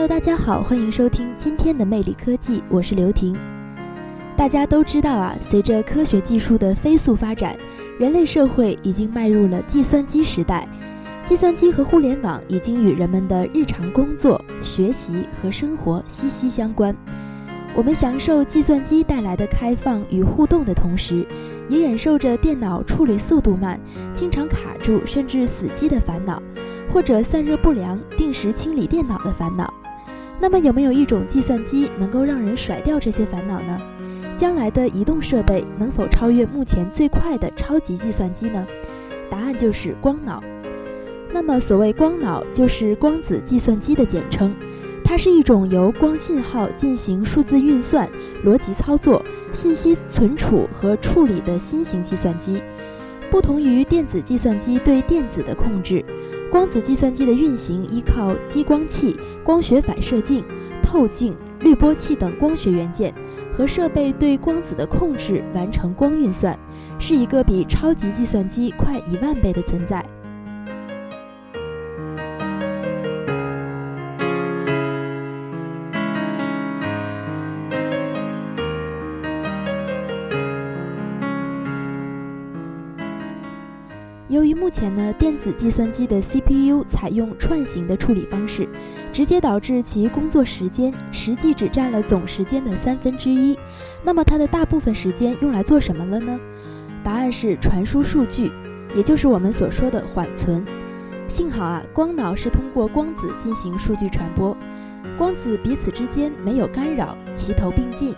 Hello，大家好，欢迎收听今天的魅力科技，我是刘婷。大家都知道啊，随着科学技术的飞速发展，人类社会已经迈入了计算机时代。计算机和互联网已经与人们的日常工作、学习和生活息息相关。我们享受计算机带来的开放与互动的同时，也忍受着电脑处理速度慢、经常卡住甚至死机的烦恼，或者散热不良、定时清理电脑的烦恼。那么，有没有一种计算机能够让人甩掉这些烦恼呢？将来的移动设备能否超越目前最快的超级计算机呢？答案就是光脑。那么，所谓光脑就是光子计算机的简称，它是一种由光信号进行数字运算、逻辑操作、信息存储和处理的新型计算机。不同于电子计算机对电子的控制，光子计算机的运行依靠激光器、光学反射镜、透镜、滤波器等光学元件。和设备对光子的控制完成光运算，是一个比超级计算机快一万倍的存在。由于目前呢，电子计算机的 CPU 采用串行的处理方式，直接导致其工作时间实际只占了总时间的三分之一。那么它的大部分时间用来做什么了呢？答案是传输数据，也就是我们所说的缓存。幸好啊，光脑是通过光子进行数据传播，光子彼此之间没有干扰，齐头并进。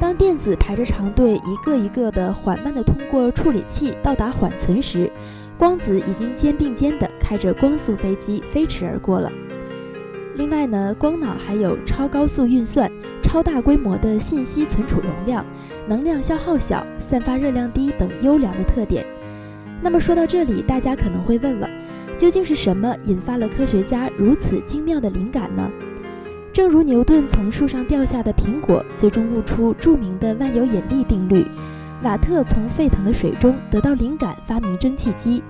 当电子排着长队，一个一个的缓慢地通过处理器到达缓存时，光子已经肩并肩地开着光速飞机飞驰而过了。另外呢，光脑还有超高速运算、超大规模的信息存储容量、能量消耗小、散发热量低等优良的特点。那么说到这里，大家可能会问了，究竟是什么引发了科学家如此精妙的灵感呢？正如牛顿从树上掉下的苹果最终悟出著名的万有引力定律。瓦特从沸腾的水中得到灵感，发明蒸汽机。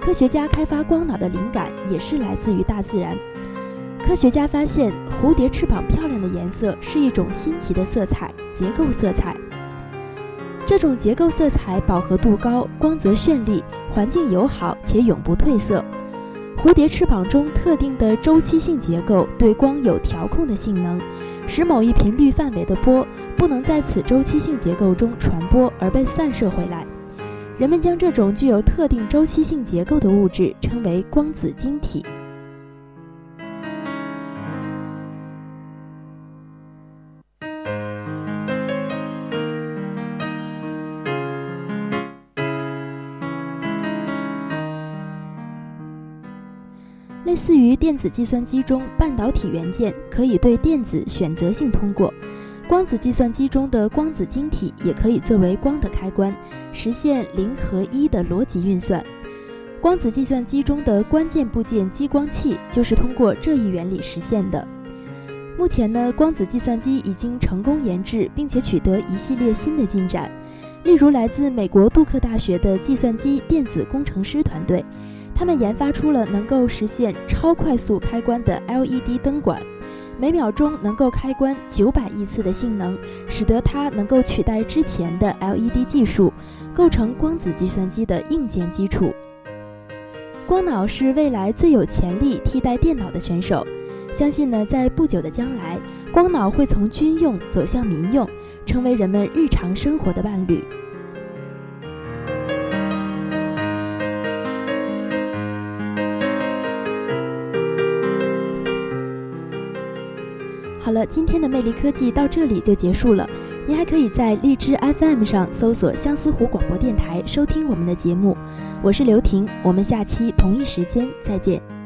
科学家开发光脑的灵感也是来自于大自然。科学家发现，蝴蝶翅膀漂亮的颜色是一种新奇的色彩——结构色彩。这种结构色彩饱和度高，光泽绚丽，环境友好且永不褪色。蝴蝶翅膀中特定的周期性结构对光有调控的性能，使某一频率范围的波。不能在此周期性结构中传播而被散射回来。人们将这种具有特定周期性结构的物质称为光子晶体。类似于电子计算机中半导体元件可以对电子选择性通过。光子计算机中的光子晶体也可以作为光的开关，实现零和一的逻辑运算。光子计算机中的关键部件激光器就是通过这一原理实现的。目前呢，光子计算机已经成功研制，并且取得一系列新的进展。例如，来自美国杜克大学的计算机电子工程师团队，他们研发出了能够实现超快速开关的 LED 灯管。每秒钟能够开关九百亿次的性能，使得它能够取代之前的 LED 技术，构成光子计算机的硬件基础。光脑是未来最有潜力替代电脑的选手，相信呢，在不久的将来，光脑会从军用走向民用，成为人们日常生活的伴侣。好了，今天的魅力科技到这里就结束了。您还可以在荔枝 FM 上搜索相思湖广播电台收听我们的节目。我是刘婷，我们下期同一时间再见。